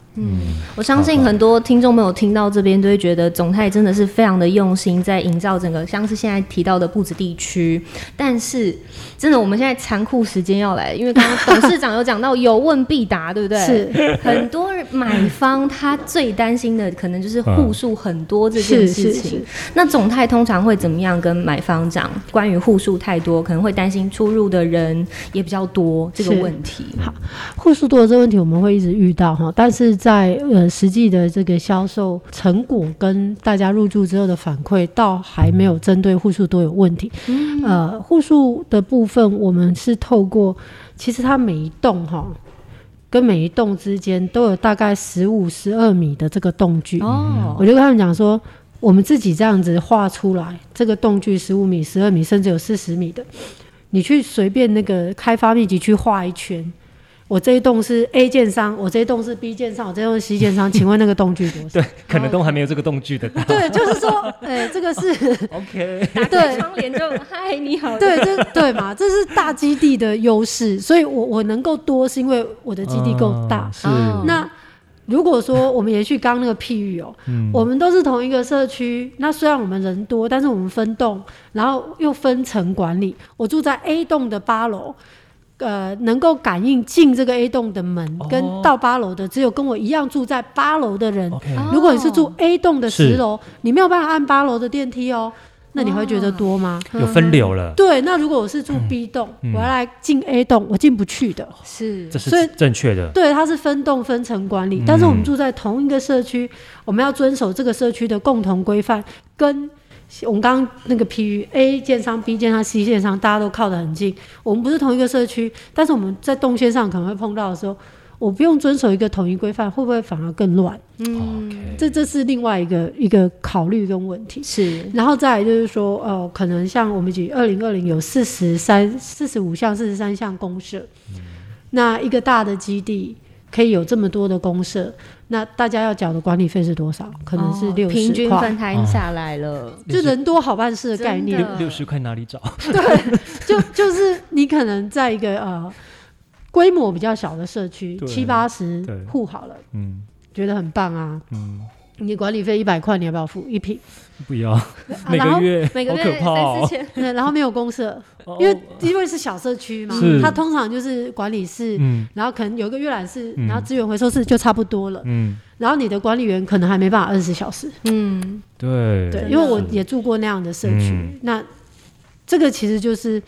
我相信很多听众朋友听到这边都会觉得总泰真的是非常的用心在营造整个像是现在提到的布子地区，但是真的我们现在残酷时间要来，因为刚刚董事长有讲到有问必答，对不对？是很多买方他最担心的可能就是户数很多这件是是事情。是，那总泰通常会怎么样跟买方讲？关于户数太多，可能会担心出入的人也比较多这个问题。好户数多这个问题我们会一直遇到哈，但是在呃实际的这个销售成果跟大家入住之后的反馈，倒还没有针对户数多有问题。呃，户数的部分我们是透过，其实它每一栋哈。跟每一栋之间都有大概十五、十二米的这个栋距，哦，我就跟他们讲说，我们自己这样子画出来，这个栋距十五米、十二米，甚至有四十米的，你去随便那个开发密集区画一圈。我这一栋是 A 建商，我这一栋是 B 建商，我这一栋是 C 建商，请问那个栋距多少？对，可能都还没有这个栋距的。对，就是说，哎、这个是 OK，打开窗帘就嗨，你好，对，这对嘛？这是大基地的优势，所以我我能够多，是因为我的基地够大。嗯是，哦那如果说我们延续刚刚那个譬喻哦，嗯我们都是同一个社区，那虽然我们人多，但是我们分栋，然后又分层管理。我住在 A 栋的八楼，呃，能够感应进这个 A 栋的门，哦。跟到八楼的只有跟我一样住在八楼的人。哦如果你是住 A 栋的十楼，你没有办法按八楼的电梯哦，那你会觉得多吗？有分流了，对，那如果我是住 B 栋，嗯。我要来进 A 栋，我进不去的。是。这所以是正确的。对，它是分栋分层管理，嗯。但是我们住在同一个社区，我们要遵守这个社区的共同规范，跟我们刚刚那个 P U A 建商、B 建商、C 建商，大家都靠得很近。我们不是同一个社区，但是我们在动线上可能会碰到的时候，我不用遵守一个统一规范，会不会反而更乱？嗯，这这是另外一个一个考虑跟问题。是，然后再来就是说，呃，可能像我们举二零二零有四十三、四十五项、四十三项公社，那一个大的基地可以有这么多的公社，那大家要缴的管理费是多少？可能是六哦平十块均分，摊下来了，就人多好办事的概念。六六十块哪里找？对就就是你可能在一个呃规模比较小的社区，七八十对户好了，嗯觉得很棒啊。嗯，你管理费一百块，你要不要付一平？不要，每然后个月每个月三四。千，对然后没有公社，哦因为因为是小社区嘛是，它通常就是管理室，嗯然后可能有一个阅览室，嗯然后资源回收室就差不多了。嗯，然后你的管理员可能还没办法二十四小时，嗯，对对，因为我也住过那样的社区。嗯那这个其实就是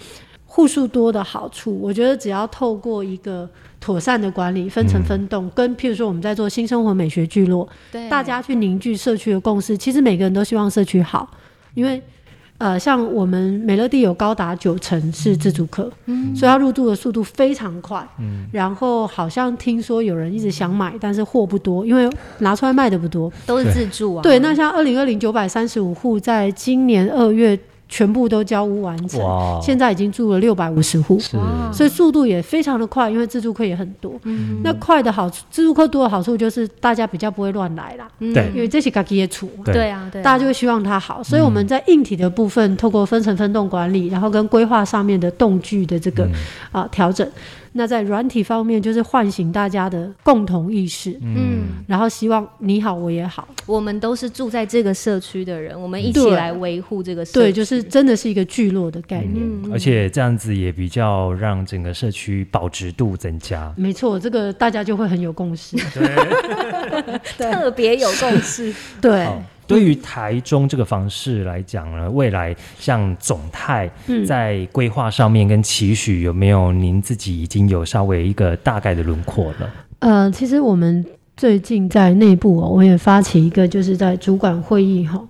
户数多的好处。我觉得只要透过一个妥善的管理，分层分栋，跟譬如说我们在做新生活美学聚落，对，大家去凝聚社区的共识。其实每个人都希望社区好，因为呃，像我们美乐蒂有高达九成是自助客，嗯所以它入住的速度非常快。嗯然后好像听说有人一直想买，但是货不多，因为拿出来卖的不多。都是自助啊，对，那像二零二零九百三十五户，在今年二月全部都交屋完成，哇，现在已经住了六百五十户，是。所以速度也非常的快，因为自助客也很多。嗯。那快的好处，自助客多的好处就是大家比较不会乱来啦，嗯。对。因为这些家己也处。嘛。对。对啊，对啊，大家就会希望它好，所以我们在硬体的部分，透过分层分栋管理，然后跟规划上面的动距的这个嗯。啊调整。那在软体方面，就是唤醒大家的共同意识，嗯，然后希望你好我也好，我们都是住在这个社区的人，我们一起对。来维护这个社区，对，就是真的是一个聚落的概念。嗯。而且这样子也比较让整个社区保值度增加。没错，这个大家就会很有共识。对。特别有共识，对。好，对于台中这个方式来讲呢，未来像总泰嗯在规划上面跟期许有没有您自己已经有稍微一个大概的轮廓了？呃，其实我们最近在内部哦，我也发起一个，就是在主管会议哈。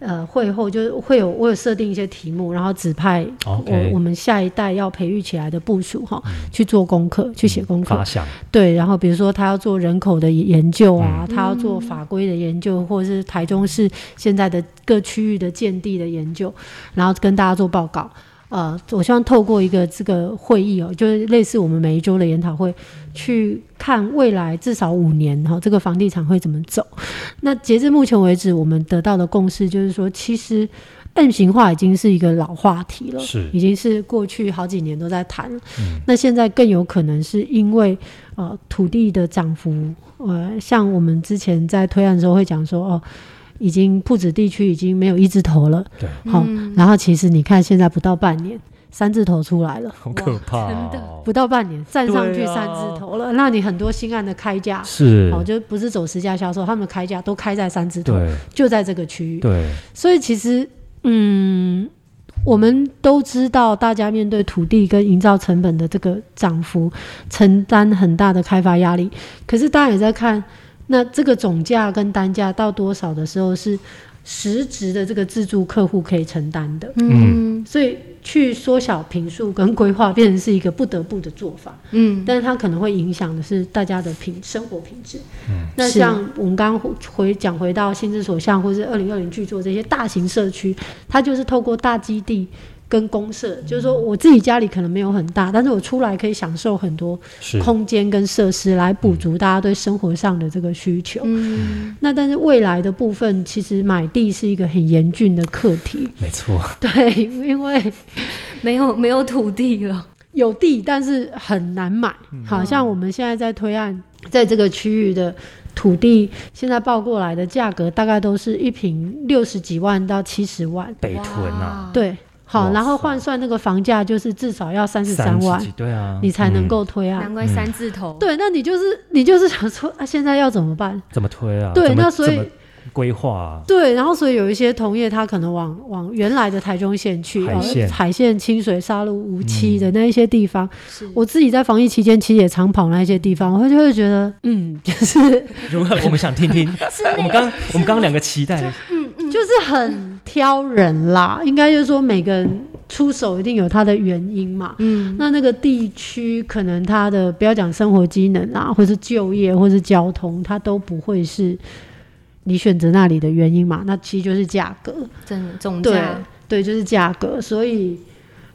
呃，会后就是会有我有设定一些题目，然后指派我我们下一代要培育起来的部署哈，去做功课，去写功课。发，对，然后比如说他要做人口的研究啊，他要做法规的研究，或者是台中市现在的各区域的建地的研究，然后跟大家做报告。呃，我希望透过一个这个会议哦，就是类似我们每一周的研讨会，去看未来至少五年哈、这个房地产会怎么走。那截至目前为止，我们得到的共识就是说，其实 M 型化已经是一个老话题了，是已经是过去好几年都在谈了。那现在更有可能是因为呃土地的涨幅，呃，像我们之前在推案的时候会讲说，哦，已经铺子地区已经没有一字头了，对，好、然后其实你看现在不到半年，三字头出来了。好可怕、真的。哦，不到半年站上去三字头了，那你很多新案的开价，是，哦，就不是走实价销售，他们的开价都开在三字头，就在这个区域。对，所以其实，嗯，我们都知道，大家面对土地跟营造成本的这个涨幅，承担很大的开发压力。可是大家也在看，那这个总价跟单价到多少的时候是实质的这个自助客户可以承担的。嗯所以去缩小平数跟规划，变成是一个不得不的做法。嗯，但是它可能会影响的是大家的品生活品质。嗯那像我们刚刚回讲回到心之所向，或是二零二零巨作这些大型社区，它就是透过大基地。跟公社，就是说我自己家里可能没有很大，但是我出来可以享受很多，空间跟设施来补足大家对生活上的这个需求。嗯，那但是未来的部分，其实买地是一个很严峻的课题，没错，对，因为 没有没有土地了，有地，但是很难买。好像我们现在在推案，在这个区域的土地，现在报过来的价格大概都是一平六十几万到七十万。北屯啊，对，好，然后塞换算那个房价，就是至少要三十三万对啊，你才能嗯够推啊。难怪三字头，对，那你就是你就是想说啊，现在要怎么办？怎么推啊？对那所以怎么规划啊？对，然后所以有一些同业他可能往往原来的台中县去，海线呃、海线、清水、沙鹿、无期的那一些地方，是我自己在防疫期间其实也常跑那些地方，我会就会觉得，嗯，就是如何？我们想听听。我们刚我们刚刚两个期待的，就是很挑人啦，应该就是说每个人出手一定有他的原因嘛。嗯，那那个地区可能他的不要讲生活机能啊，或是就业，或是交通，它都不会是你选择那里的原因嘛。那其实就是价格，真的总对价。对，就是价格。所以，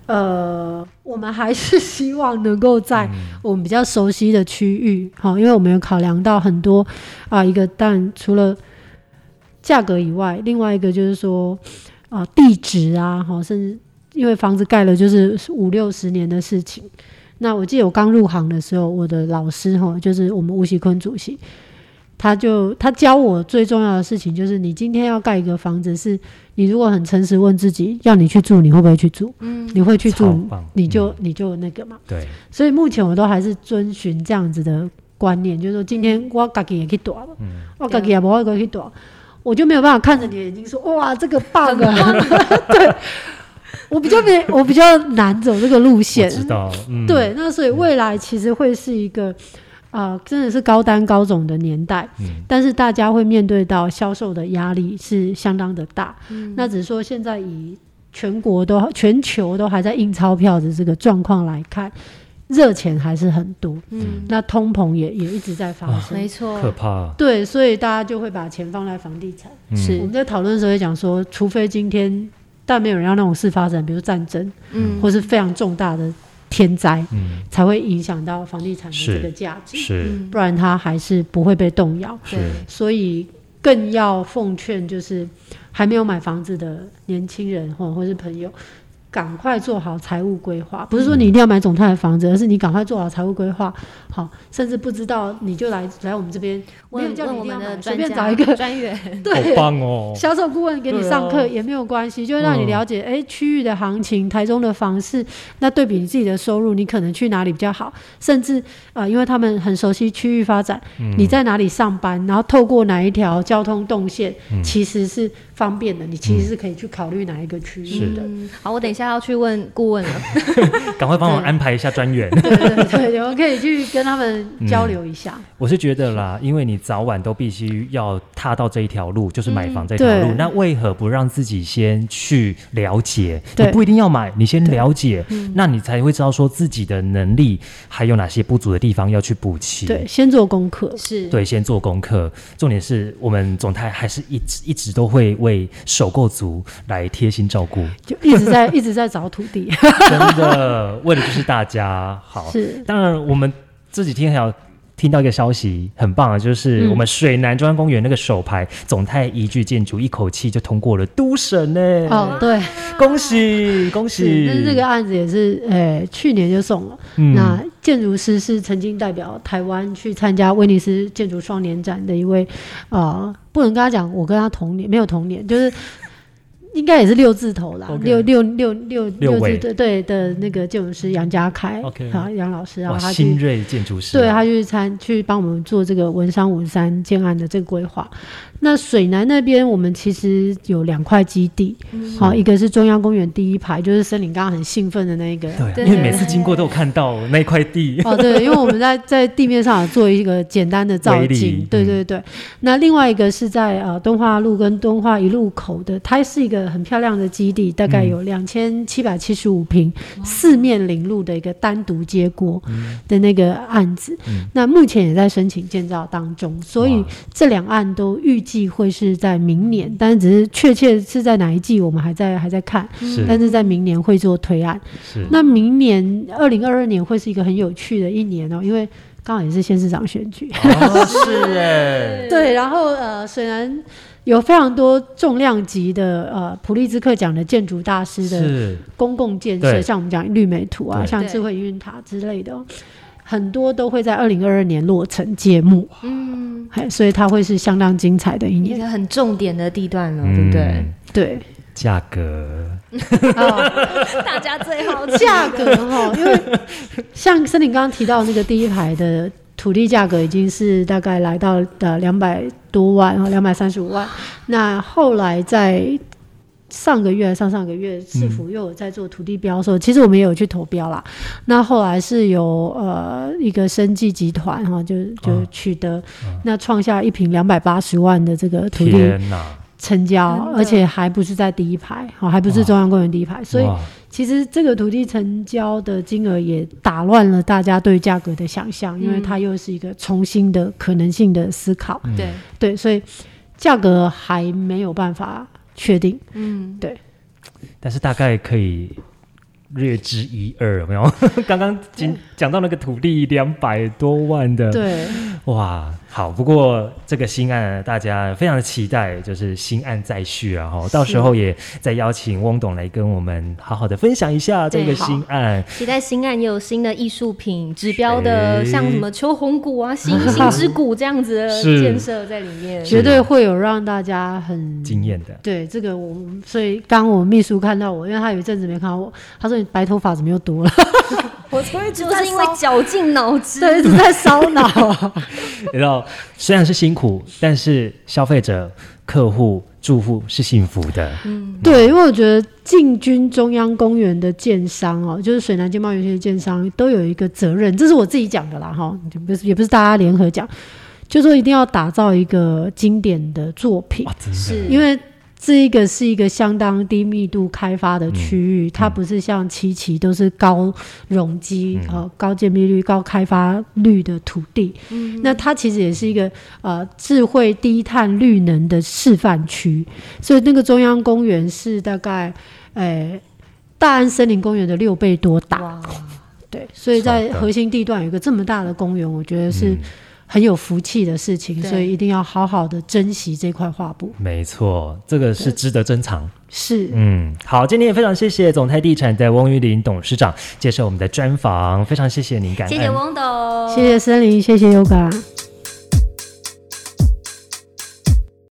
呃，我们还是希望能够在我们比较熟悉的区域，好，因为我们有考量到很多啊，一个但除了价格以外，另外一个就是说啊，地址啊，哈，甚至因为房子盖了就是五六十年的事情。那我记得我刚入行的时候，我的老师哈，就是我们吴锡坤主席，他就他教我最重要的事情就是，你今天要盖一个房子，是你如果很诚实问自己，要你去住，你会不会去住？嗯，你会去住，你就你就那个嘛。对，所以目前我都还是遵循这样子的观念，就是说今天我自己也可以躲了，我自己也不会可以躲，我就没有办法看着你的眼睛说哇这个棒啊，对。我比较没我比较难走这个路线，知道，嗯，对，那所以未来其实会是一个啊、呃真的是高单高总的年代，嗯。但是大家会面对到销售的压力是相当的大。那只是说现在以全国都全球都还在印钞票的这个状况来看，热钱还是很多，嗯，那通膨也也一直在发生。没错，可怕，对，所以大家就会把钱放在房地产。嗯。是。我们在讨论的时候也讲说，除非今天，但没有人要那种事发生，比如战争，嗯，或是非常重大的天灾，嗯，才会影响到房地产的这个价值，是。嗯。不然它还是不会被动摇。是，所以更要奉劝，就是还没有买房子的年轻人或或是朋友，赶快做好财务规划。不是说你一定要买总泰的房子，而是你赶快做好财务规划。好，甚至不知道你就来来我们这边，没有叫你一定要买，随们的专家便找一个。专员，好 对。棒哦，销售顾问给你上课也没有关系，就会让你嗯了解，哎、区域的行情，台中的房市，那对比你自己的收入，你可能去哪里比较好，甚至呃，因为他们很熟悉区域发展，嗯。你在哪里上班，然后透过哪一条交通动线，嗯。其实是方便的，你其实是可以去考虑哪一个区域的。嗯，好，我等一下要去问顾问了。赶快帮我安排一下专员。对对对对，我们可以去跟他们交流一下。我是觉得啦，因为你早晚都必须要踏到这一条路，就是买房这条路。对那为何不让自己先去了解？你不一定要买，你先了解，嗯那你才会知道说自己的能力还有哪些不足的地方要去补齐。对，先做功课。是，对，先做功课。重点是我们总台还是一直一直都会为首购族来贴心照顾，就一直在一直在找土地，真的为的就是大家好。是当然，我们这几天还有听到一个消息，很棒啊，就是嗯我们水南中央公园那个首排总泰宜居建筑，一口气就通过了都审呢。哦，对，恭喜 恭，喜！但是这个案子也是，呃，去年就送了。嗯那建筑师是曾经代表台湾去参加威尼斯建筑双年展的一位，呃，不能跟他讲我跟他同年，没有同年，就是应该也是六字头啦 OK 六六六六字六位对对的那个建筑师杨家凯 OK 好杨老师，然，后他去。新锐建筑师啊，对他去参去帮我们做这个文山五山建案的这个规划。那水南那边，我们其实有两块基地，好、一个是中央公园第一排，就是森林刚刚很兴奋的那一个，对，对因为每次经过都有看到那块地。哦，对，因为我们在在地面上有做一个简单的造景，对对。那另外一个是在呃敦化路跟敦化一路口的，它是一个很漂亮的基地，大概有嗯两千七百七十五平，四面临路的一个单独接锅嗯。的那个案子。那目前也在申请建造当中，所以这两案都预计会是在明年，但是只是确切是在哪一季，我们还在还在看，是。但是在明年会做推案。是，那明年二零二二年会是一个很有趣的一年哦，因为刚好也是县市长选举。哦，是哎，对，然后呃，虽然有非常多重量级的呃普利兹克奖的建筑大师的公共建设，像我们讲绿美图啊，像智慧营运塔之类的哦、很多都会在二零二二年落成揭幕，嗯，哎，所以它会是相当精彩的一年。一个很重点的地段了，对不对？嗯对，价格。啊、大家最好奇。价格哈，因为像森林刚刚提到那个第一排的土地价格已经是大概来到呃两百多万哦，两百三十五万。那后来在上个月、上上个月，市府又有在做土地标售，其实我们也有去投标啦。那后来是有呃一个生技集团哈，就就哦取得、那创下一平两百八十万的这个土地成交，而且还不是在第一排，哦，还不是中央公园第一排，所以其实这个土地成交的金额也打乱了大家对价格的想象，因为它又是一个重新的可能性的思考。对对，所以价格还没有办法确定。嗯，对。但是大概可以。略知一二，有没有？刚刚讲讲到那个土地两百多万的，对，哇。好，不过这个新案大家非常的期待，就是新案再续啊！哈，到时候也再邀请翁董来跟我们好好的分享一下这个新案。期待新案也有新的艺术品指标的，像什么秋红谷啊、星星之谷这样子的建设在里面，绝对会有让大家很惊艳的。对，这个我所以刚我秘书看到我，因为他有一阵子没看到我，他说你白头发怎么又多了？我就是因为绞尽脑汁，对，一直在烧脑。你知道，虽然是辛苦，但是消费者、客户、住户是幸福的。嗯，对，因为我觉得进军中央公园的建商哦，就是水南经贸园区的建商，都有一个责任，这是我自己讲的啦，哈，不是也不是大家联合讲，就说一定要打造一个经典的作品，是因为。这一个是一个相当低密度开发的区域，它不是像七期都是高容积、呃高建密率、高开发率的土地。那它其实也是一个呃智慧低碳绿能的示范区，所以那个中央公园是大概诶大安森林公园的六倍多大。对，所以在核心地段有一个这么大的公园，我觉得是。很有福气的事情，所以一定要好好的珍惜这块画布。没错，这个是值得珍藏。是，嗯，好，今天也非常谢谢总泰地产的翁玉林董事长接受我们的专访，非常谢谢您，感谢谢翁董，谢谢森林，谢谢 Yoga。